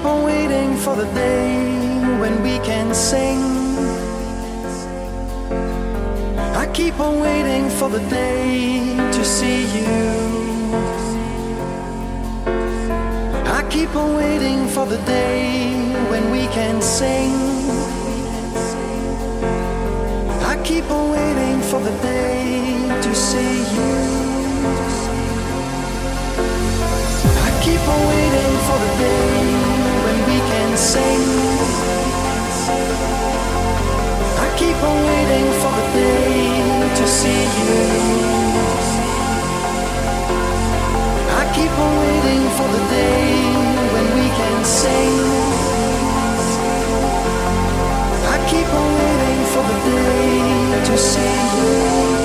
keep on waiting for the day when we can sing. I keep on waiting for the day to see you. I keep on waiting for the day when we can sing. I keep on waiting for the day to see you. I keep on waiting for the day I keep on waiting for the day to see you. I keep on waiting for the day when we can sing. I keep on waiting for the day to see you.